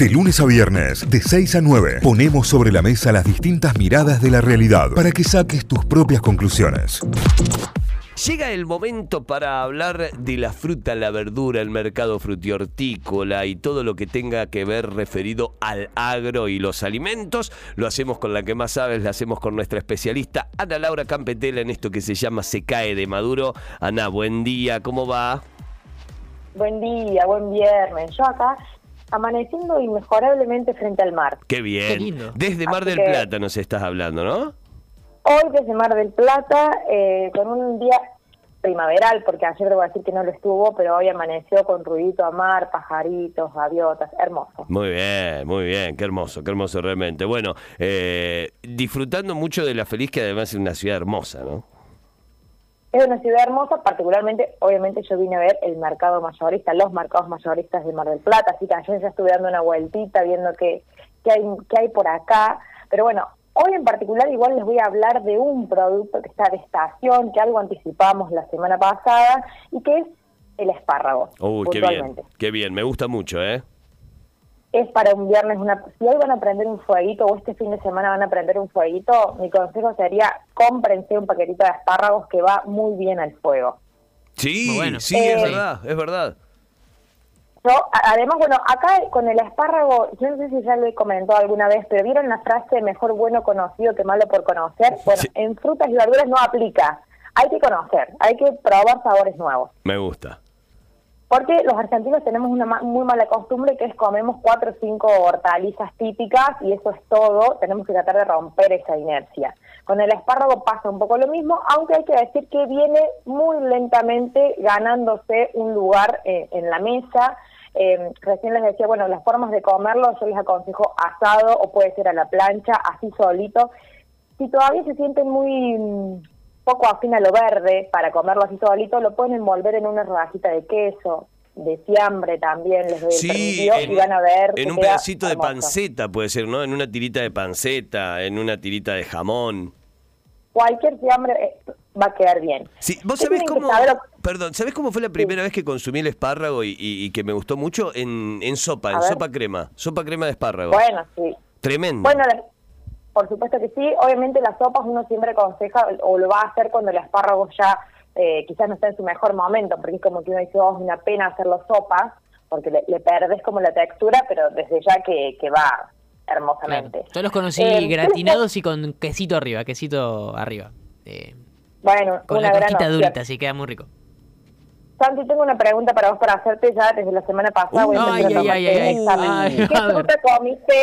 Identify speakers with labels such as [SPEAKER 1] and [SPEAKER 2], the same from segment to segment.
[SPEAKER 1] De lunes a viernes, de 6 a 9, ponemos sobre la mesa las distintas miradas de la realidad para que saques tus propias conclusiones.
[SPEAKER 2] Llega el momento para hablar de la fruta, la verdura, el mercado frutihortícola y todo lo que tenga que ver referido al agro y los alimentos. Lo hacemos con la que más sabes, lo hacemos con nuestra especialista Ana Laura Campetela en esto que se llama Se cae de maduro. Ana, buen día, ¿cómo va?
[SPEAKER 3] Buen día, buen viernes. Yo acá amaneciendo inmejorablemente frente al mar.
[SPEAKER 2] Qué bien.
[SPEAKER 4] Qué lindo.
[SPEAKER 2] Desde Mar
[SPEAKER 3] Así
[SPEAKER 2] del
[SPEAKER 3] que-
[SPEAKER 2] Plata nos estás hablando, ¿no?
[SPEAKER 3] Hoy desde Mar del Plata, eh, con un día primaveral, porque ayer debo decir que no lo estuvo, pero hoy amaneció con ruidito a mar, pajaritos, gaviotas, hermoso.
[SPEAKER 2] Muy bien, muy bien, qué hermoso, qué hermoso realmente. Bueno, eh, disfrutando mucho de la feliz, que además es una ciudad hermosa, ¿no?
[SPEAKER 3] Es una ciudad hermosa, particularmente, obviamente yo vine a ver el mercado mayorista, los mercados mayoristas de Mar del Plata, así que ayer ya estuve dando una vueltita viendo qué, qué, hay, qué hay por acá. Pero bueno, hoy en particular igual les voy a hablar de un producto que está de estación, que algo anticipamos la semana pasada, y que es el espárrago,
[SPEAKER 2] Uy, qué bien, qué bien, me gusta mucho, ¿eh?
[SPEAKER 3] Es para un viernes una si hoy van a prender un fueguito o este fin de semana van a prender un fueguito mi consejo sería cómprense un paquetito de espárragos que va muy bien al fuego
[SPEAKER 2] Sí,
[SPEAKER 4] bueno.
[SPEAKER 2] sí, es
[SPEAKER 3] Eh,
[SPEAKER 2] verdad, es verdad.
[SPEAKER 3] yo además bueno acá con el espárrago yo no sé si ya lo he comentado alguna vez pero vieron la frase mejor bueno conocido que malo por conocer bueno
[SPEAKER 2] Sí.
[SPEAKER 3] en frutas y verduras no aplica hay que conocer hay que probar sabores nuevos
[SPEAKER 2] Me gusta.
[SPEAKER 3] Porque los argentinos tenemos una muy mala costumbre que es comemos cuatro o cinco hortalizas típicas y eso es todo. Tenemos que tratar de romper esa inercia. Con el espárrago pasa un poco lo mismo, aunque hay que decir que viene muy lentamente ganándose un lugar eh, en la mesa. Eh, recién les decía, bueno, las formas de comerlo yo les aconsejo asado o puede ser a la plancha, así solito. Si todavía se sienten muy poco afín a lo verde para comerlo así solito, lo pueden envolver en una rodajita de queso, de fiambre también, les doy
[SPEAKER 2] Sí, en,
[SPEAKER 3] y van a ver
[SPEAKER 2] en un pedacito de
[SPEAKER 3] hermoso.
[SPEAKER 2] panceta puede ser, ¿no? En una tirita de panceta, en una tirita de jamón.
[SPEAKER 3] Cualquier fiambre eh, va a quedar bien.
[SPEAKER 2] Sí, ¿Vos
[SPEAKER 3] ¿Qué
[SPEAKER 2] sabés cómo,
[SPEAKER 3] saber?
[SPEAKER 2] perdón, ¿sabés cómo fue la primera vez que consumí el espárrago y, y- y que me gustó mucho? En, en sopa,
[SPEAKER 3] A
[SPEAKER 2] en
[SPEAKER 3] ver.
[SPEAKER 2] sopa crema, sopa crema de espárrago.
[SPEAKER 3] Bueno, sí.
[SPEAKER 2] Tremendo.
[SPEAKER 3] Bueno, la- por supuesto que sí. Obviamente las sopas uno siempre aconseja o lo va a hacer cuando el espárrago ya eh, quizás no está en su mejor momento, porque es como que uno dice, oh, es una pena hacerlo sopas, porque le, le perdés como la textura, pero desde ya que, que va hermosamente.
[SPEAKER 4] Yo los conocí
[SPEAKER 3] Eh,
[SPEAKER 4] gratinados y con quesito arriba, quesito arriba. Eh,
[SPEAKER 3] Bueno,
[SPEAKER 4] con
[SPEAKER 3] una
[SPEAKER 4] la
[SPEAKER 3] opción.
[SPEAKER 4] durita, así queda muy rico.
[SPEAKER 3] Santi, tengo una pregunta para vos para hacerte ya desde la semana pasada.
[SPEAKER 2] Uh,
[SPEAKER 4] ay, ay, ay,
[SPEAKER 3] ¿Qué fruta comiste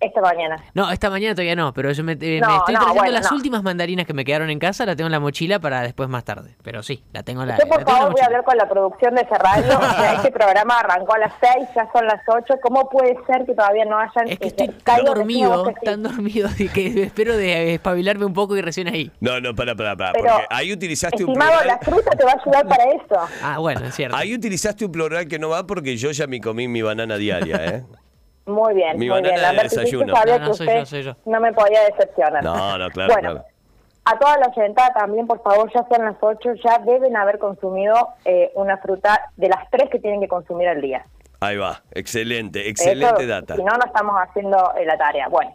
[SPEAKER 3] esta mañana?
[SPEAKER 4] No, esta mañana todavía no, pero yo me, eh,
[SPEAKER 3] No,
[SPEAKER 4] me estoy
[SPEAKER 3] no,
[SPEAKER 4] trayendo
[SPEAKER 3] bueno,
[SPEAKER 4] las
[SPEAKER 3] no.
[SPEAKER 4] últimas mandarinas que me quedaron en casa, la tengo en la mochila para después más tarde. Pero sí, la tengo en la,
[SPEAKER 3] Yo, por
[SPEAKER 4] la
[SPEAKER 3] favor, voy a hablar con la producción de ese radio. O sea, este programa arrancó a las 6, ya son las 8. ¿Cómo puede ser que todavía no hayan
[SPEAKER 4] Es que
[SPEAKER 3] eh,
[SPEAKER 4] estoy tan
[SPEAKER 3] caído
[SPEAKER 4] dormido,
[SPEAKER 3] que sí?
[SPEAKER 4] tan dormido, y que espero de espabilarme un poco y recién ahí.
[SPEAKER 2] No, no, para, para, para.
[SPEAKER 3] Pero,
[SPEAKER 2] Porque ahí utilizaste un
[SPEAKER 3] estimado, la
[SPEAKER 2] plural.
[SPEAKER 3] fruta te va a ayudar para eso.
[SPEAKER 4] Ah, bueno, es cierto.
[SPEAKER 2] Ahí utilizaste un plural que no va porque yo ya me comí mi banana diaria, ¿eh?
[SPEAKER 3] Muy bien,
[SPEAKER 2] Mi
[SPEAKER 3] muy
[SPEAKER 2] banana
[SPEAKER 3] bien. La
[SPEAKER 2] de desayuno.
[SPEAKER 3] sabía
[SPEAKER 4] No,
[SPEAKER 3] que
[SPEAKER 4] no, soy
[SPEAKER 3] usted
[SPEAKER 4] yo, soy yo.
[SPEAKER 3] no me podía decepcionar.
[SPEAKER 2] No, no, claro,
[SPEAKER 3] Bueno,
[SPEAKER 2] claro.
[SPEAKER 3] a toda la oyentada también, por favor, ya son las 8, ya deben haber consumido eh, una fruta de las tres que tienen que consumir al día.
[SPEAKER 2] Ahí va, excelente, excelente
[SPEAKER 3] Eso,
[SPEAKER 2] data.
[SPEAKER 3] Si no, no estamos haciendo eh, la tarea. Bueno,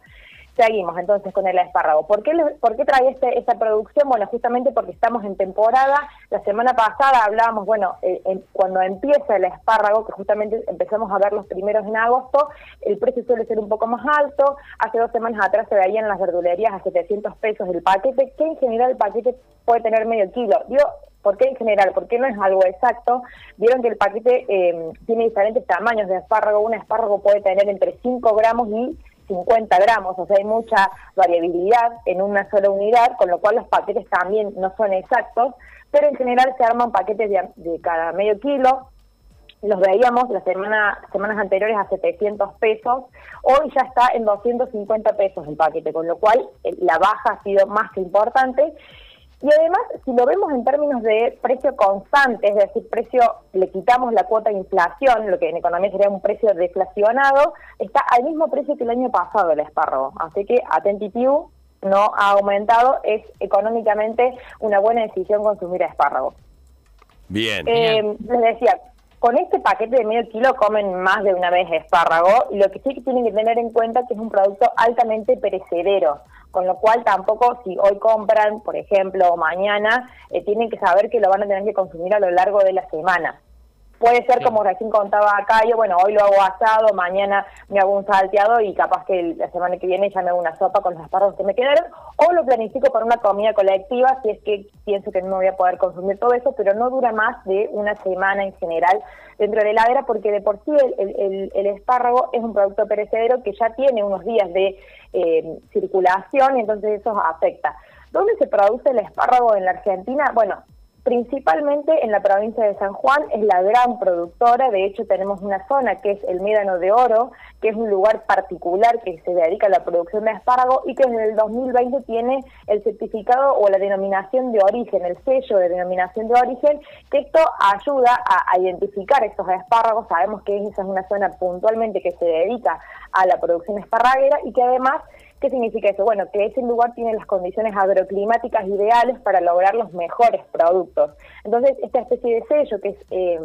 [SPEAKER 3] seguimos entonces con el espárrago. ¿Por qué, por qué trae este, esta producción? Bueno, justamente porque estamos en temporada. La semana pasada hablábamos, bueno, eh, en- cuando empieza el espárrago, que justamente empezamos a ver los primeros en agosto, el precio suele ser un poco más alto. Hace dos semanas atrás se veía en las verdulerías a 700 pesos el paquete, que en general el paquete puede tener medio kilo. Digo, ¿Por qué en general? Porque no es algo exacto. Vieron que el paquete eh, tiene diferentes tamaños de espárrago. Un espárrago puede tener entre 5 gramos y 50 gramos, o sea, hay mucha variabilidad en una sola unidad, con lo cual los paquetes también no son exactos, pero en general se arman paquetes de, de cada medio kilo, los veíamos las semana, semanas anteriores a 700 pesos, hoy ya está en 250 pesos el paquete, con lo cual eh, la baja ha sido más que importante. Y además, si lo vemos en términos de precio constante, es decir, precio, le quitamos la cuota de inflación, lo que en economía sería un precio deflacionado, está al mismo precio que el año pasado el espárrago. Así que Atentitiu no ha aumentado, es económicamente una buena decisión consumir espárrago.
[SPEAKER 2] Bien.
[SPEAKER 3] Eh, les decía, con este paquete de medio kilo comen más de una vez espárrago y lo que sí que tienen que tener en cuenta que es un producto altamente perecedero, con lo cual tampoco si hoy compran, por ejemplo, o mañana, eh, tienen que saber que lo van a tener que consumir a lo largo de la semana. Puede ser como recién contaba acá, yo bueno, hoy lo hago asado, mañana me hago un salteado y capaz que la semana que viene ya me hago una sopa con los espárragos que me quedaron, o lo planifico para una comida colectiva si es que pienso que no voy a poder consumir todo eso, pero no dura más de una semana en general dentro de la heladera porque de por sí el, el, espárrago es un producto perecedero que ya tiene unos días de eh, circulación y entonces eso afecta. ¿Dónde se produce el espárrago en la Argentina? Bueno, principalmente en la provincia de San Juan, es la gran productora, de hecho tenemos una zona que es el Médano de Oro, que es un lugar particular que se dedica a la producción de espárrago y que en el 2020 tiene el certificado o la denominación de origen, el sello de denominación de origen, que esto ayuda a, identificar estos espárragos, sabemos que esa es una zona puntualmente que se dedica a la producción esparraguera y que además ¿Qué significa eso? Bueno, que ese lugar tiene las condiciones agroclimáticas ideales para lograr los mejores productos. Entonces, esta especie de sello que es... Eh,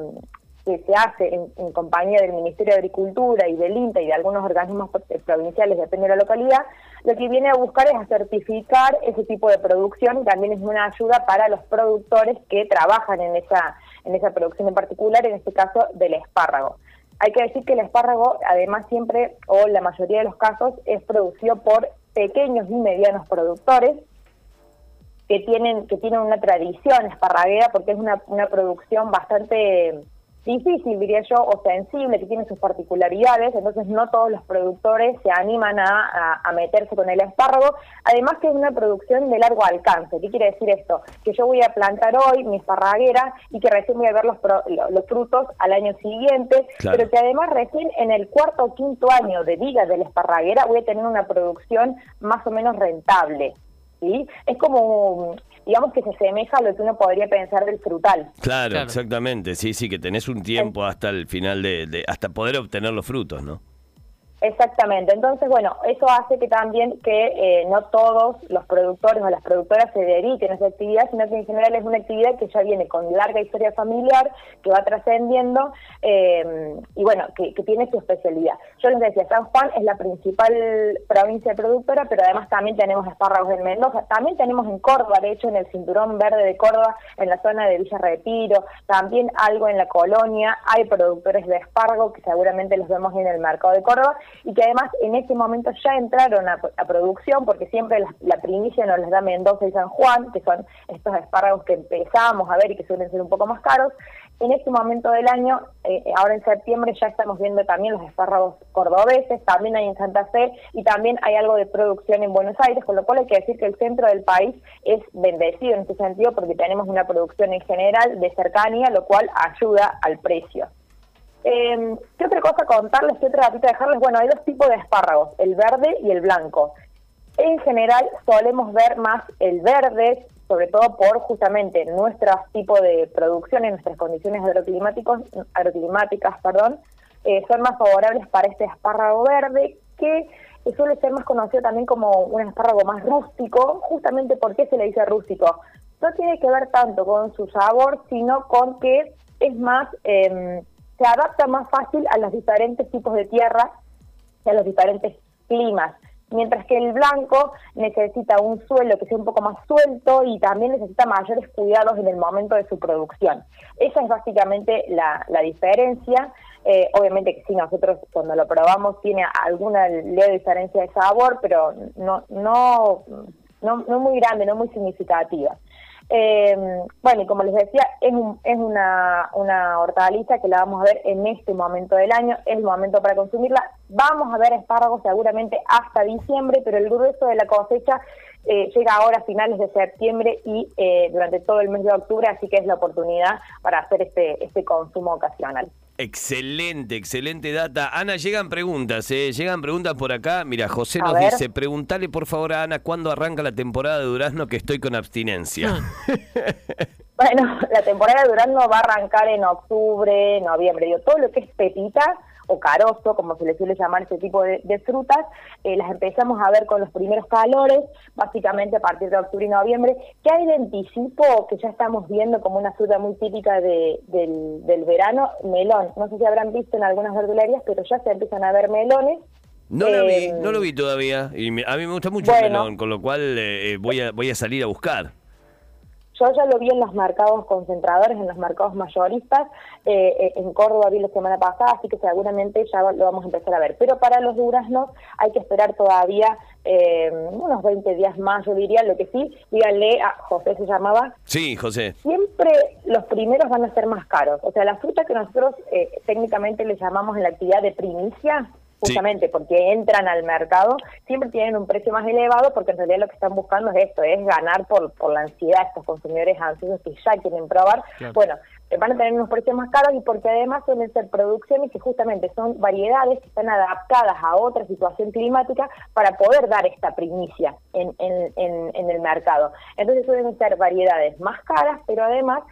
[SPEAKER 3] que se hace en, compañía del Ministerio de Agricultura y del INTA y de algunos organismos provinciales, depende de la localidad, lo que viene a buscar es a certificar ese tipo de producción y también es una ayuda para los productores que trabajan en esa, en esa producción en particular, en este caso del espárrago. Hay que decir que el espárrago, además siempre, o la mayoría de los casos, es producido por pequeños y medianos productores que tienen que tienen una tradición esparraguera porque es una, una producción bastante difícil, diría yo, o sensible, que tiene sus particularidades, entonces no todos los productores se animan a, a, meterse con el espárrago, además que es una producción de largo alcance. ¿Qué quiere decir esto? Que yo voy a plantar hoy mi esparraguera y que recién voy a ver los, los frutos al año siguiente, pero que además recién en el cuarto o quinto año de vida de la esparraguera voy a tener una producción más o menos rentable. ¿Sí? Es como digamos que se asemeja a lo que uno podría pensar del frutal.
[SPEAKER 2] Claro, exactamente, sí, sí, que tenés un tiempo hasta el final de, de, hasta poder obtener los frutos, ¿no?
[SPEAKER 3] Exactamente, entonces bueno, eso hace que también que eh, no todos los productores o las productoras se dediquen a esa actividad, sino que en general es una actividad que ya viene con larga historia familiar, que va trascendiendo eh, y bueno, que, tiene su especialidad. Yo les decía, San Juan es la principal provincia productora, pero además también tenemos espárragos en Mendoza, también tenemos en Córdoba, de hecho en el cinturón verde de Córdoba, en la zona de Villa Retiro, también algo en la colonia, hay productores de espárrago que seguramente los vemos en el mercado de Córdoba y que además en ese momento ya entraron a, producción, porque siempre la, primicia nos las da Mendoza y San Juan, que son estos espárragos que empezamos a ver y que suelen ser un poco más caros. En este momento del año, eh, ahora en septiembre, ya estamos viendo también los espárragos cordobeses, también hay en Santa Fe y también hay algo de producción en Buenos Aires, con lo cual hay que decir que el centro del país es bendecido en ese sentido porque tenemos una producción en general de cercanía, lo cual ayuda al precio. Eh, ¿Qué otra cosa contarles? ¿Qué otra ratita dejarles? Bueno, hay dos tipos de espárragos, el verde y el blanco. En general solemos ver más el verde, sobre todo por justamente nuestro tipo de producción y nuestras condiciones agroclimáticos, agroclimáticas, perdón, eh, son más favorables para este espárrago verde que suele ser más conocido también como un espárrago más rústico, justamente porque se le dice rústico. No tiene que ver tanto con su sabor, sino con que es más... Eh, se adapta más fácil a los diferentes tipos de tierra y a los diferentes climas. Mientras que el blanco necesita un suelo que sea un poco más suelto y también necesita mayores cuidados en el momento de su producción. Esa es básicamente la, diferencia. Eh, obviamente que sí, nosotros cuando lo probamos tiene alguna leve diferencia de sabor, pero no, no, no, no muy grande, no muy significativa. Eh, bueno, y como les decía, es, es una, una hortaliza que la vamos a ver en este momento del año, es el momento para consumirla. Vamos a ver espárragos seguramente hasta diciembre, pero el grueso de la cosecha eh, llega ahora a finales de septiembre y eh, durante todo el mes de octubre, así que es la oportunidad para hacer este, este consumo ocasional.
[SPEAKER 2] Excelente, excelente data. Ana, llegan preguntas, ¿eh? Llegan preguntas por acá. Mira, José nos dice, pregúntale por favor a Ana cuándo arranca la temporada de Durazno que estoy con abstinencia. Ah.
[SPEAKER 3] bueno, la temporada de Durazno va a arrancar en octubre, noviembre. Digo, todo lo que es pepita o carozo, como se le suele llamar este tipo de, frutas, eh, las empezamos a ver con los primeros calores, básicamente a partir de octubre y noviembre. ¿Qué hay de anticipo que ya estamos viendo como una fruta muy típica de, del, del verano? Melón. No sé si habrán visto en algunas verdulerías, pero ya se empiezan a ver melones.
[SPEAKER 2] No lo vi, eh, no lo vi todavía. Y a mí me gusta mucho el melón, con lo cual eh, voy, a, voy a salir a buscar.
[SPEAKER 3] Yo ya lo vi en los mercados concentradores, en los mercados mayoristas. Eh, eh, en Córdoba vi la semana pasada, así que seguramente ya lo vamos a empezar a ver. Pero para los duraznos hay que esperar todavía eh, unos 20 días más, yo diría. Lo que sí, díganle a José, se llamaba.
[SPEAKER 2] Sí, José.
[SPEAKER 3] Siempre los primeros van a ser más caros. O sea, la fruta que nosotros técnicamente le llamamos en la actividad de primicia, justamente porque entran al mercado, siempre tienen un precio más elevado porque en realidad lo que están buscando es esto, es ganar por, por la ansiedad de estos consumidores ansiosos que ya quieren probar. Bueno, van a tener unos precios más caros y porque además suelen ser producciones que justamente son variedades que están adaptadas a otra situación climática para poder dar esta primicia en, en, en, en el mercado. Entonces suelen ser variedades más caras, pero además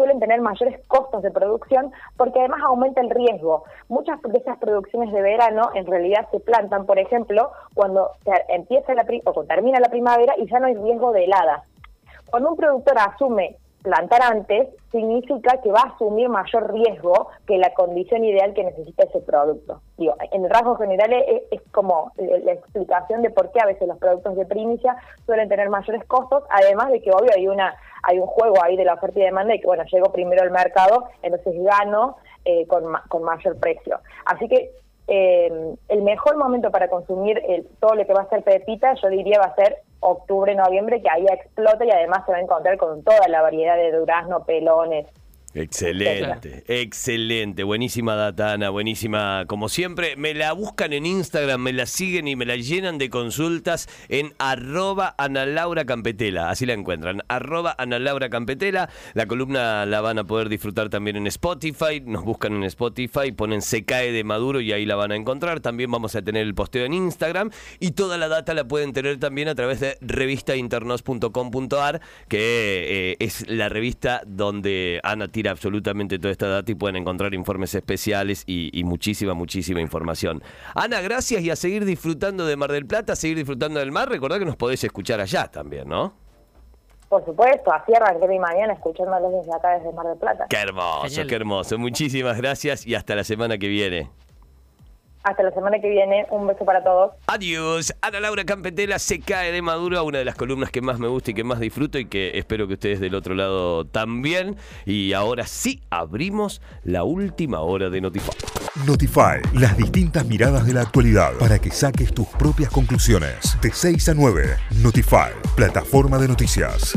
[SPEAKER 3] suelen tener mayores costos de producción porque además aumenta el riesgo. Muchas de esas producciones de verano en realidad se plantan, por ejemplo, cuando empieza la o termina la primavera y ya no hay riesgo de helada. Cuando un productor asume plantar antes significa que va a asumir mayor riesgo que la condición ideal que necesita ese producto. Digo, en rasgos generales es, es, como la explicación de por qué a veces los productos de primicia suelen tener mayores costos, además de que obvio hay una hay un juego ahí de la oferta y demanda y que bueno, llego primero al mercado, entonces gano eh, con, con mayor precio. Así que eh, el mejor momento para consumir el, todo lo que va a ser pepita, yo diría va a ser octubre, noviembre, que ahí explota y además se va a encontrar con toda la variedad de durazno, pelones,
[SPEAKER 2] Excelente, excelente, buenísima data Ana, buenísima como siempre. Me la buscan en Instagram, me la siguen y me la llenan de consultas en arroba Ana Laura Campetela, así la encuentran, arroba Ana Laura Campetela. La columna la van a poder disfrutar también en Spotify, nos buscan en Spotify, ponen Se cae de Maduro y ahí la van a encontrar. También vamos a tener el posteo en Instagram y toda la data la pueden tener también a través de revistainternos.com.ar, que eh, es la revista donde Ana tiene absolutamente toda esta data y pueden encontrar informes especiales y, muchísima, muchísima información. Ana, gracias y a seguir disfrutando de Mar del Plata, a seguir disfrutando del mar. Recordad que nos podés escuchar allá también, ¿no?
[SPEAKER 3] Por supuesto, así arranqué mi mañana escuchándolos desde acá, desde Mar del Plata.
[SPEAKER 2] Qué hermoso, qué hermoso. Muchísimas gracias y hasta la semana que viene.
[SPEAKER 3] Hasta la semana que viene. Un beso para todos.
[SPEAKER 2] Adiós. Ana Laura Campetela se cae de Maduro, una de las columnas que más me gusta y que más disfruto y que espero que ustedes del otro lado también. Y ahora sí, abrimos la última hora de Notify.
[SPEAKER 1] Notify, las distintas miradas de la actualidad para que saques tus propias conclusiones. De 6 a 9, Notify, plataforma de noticias.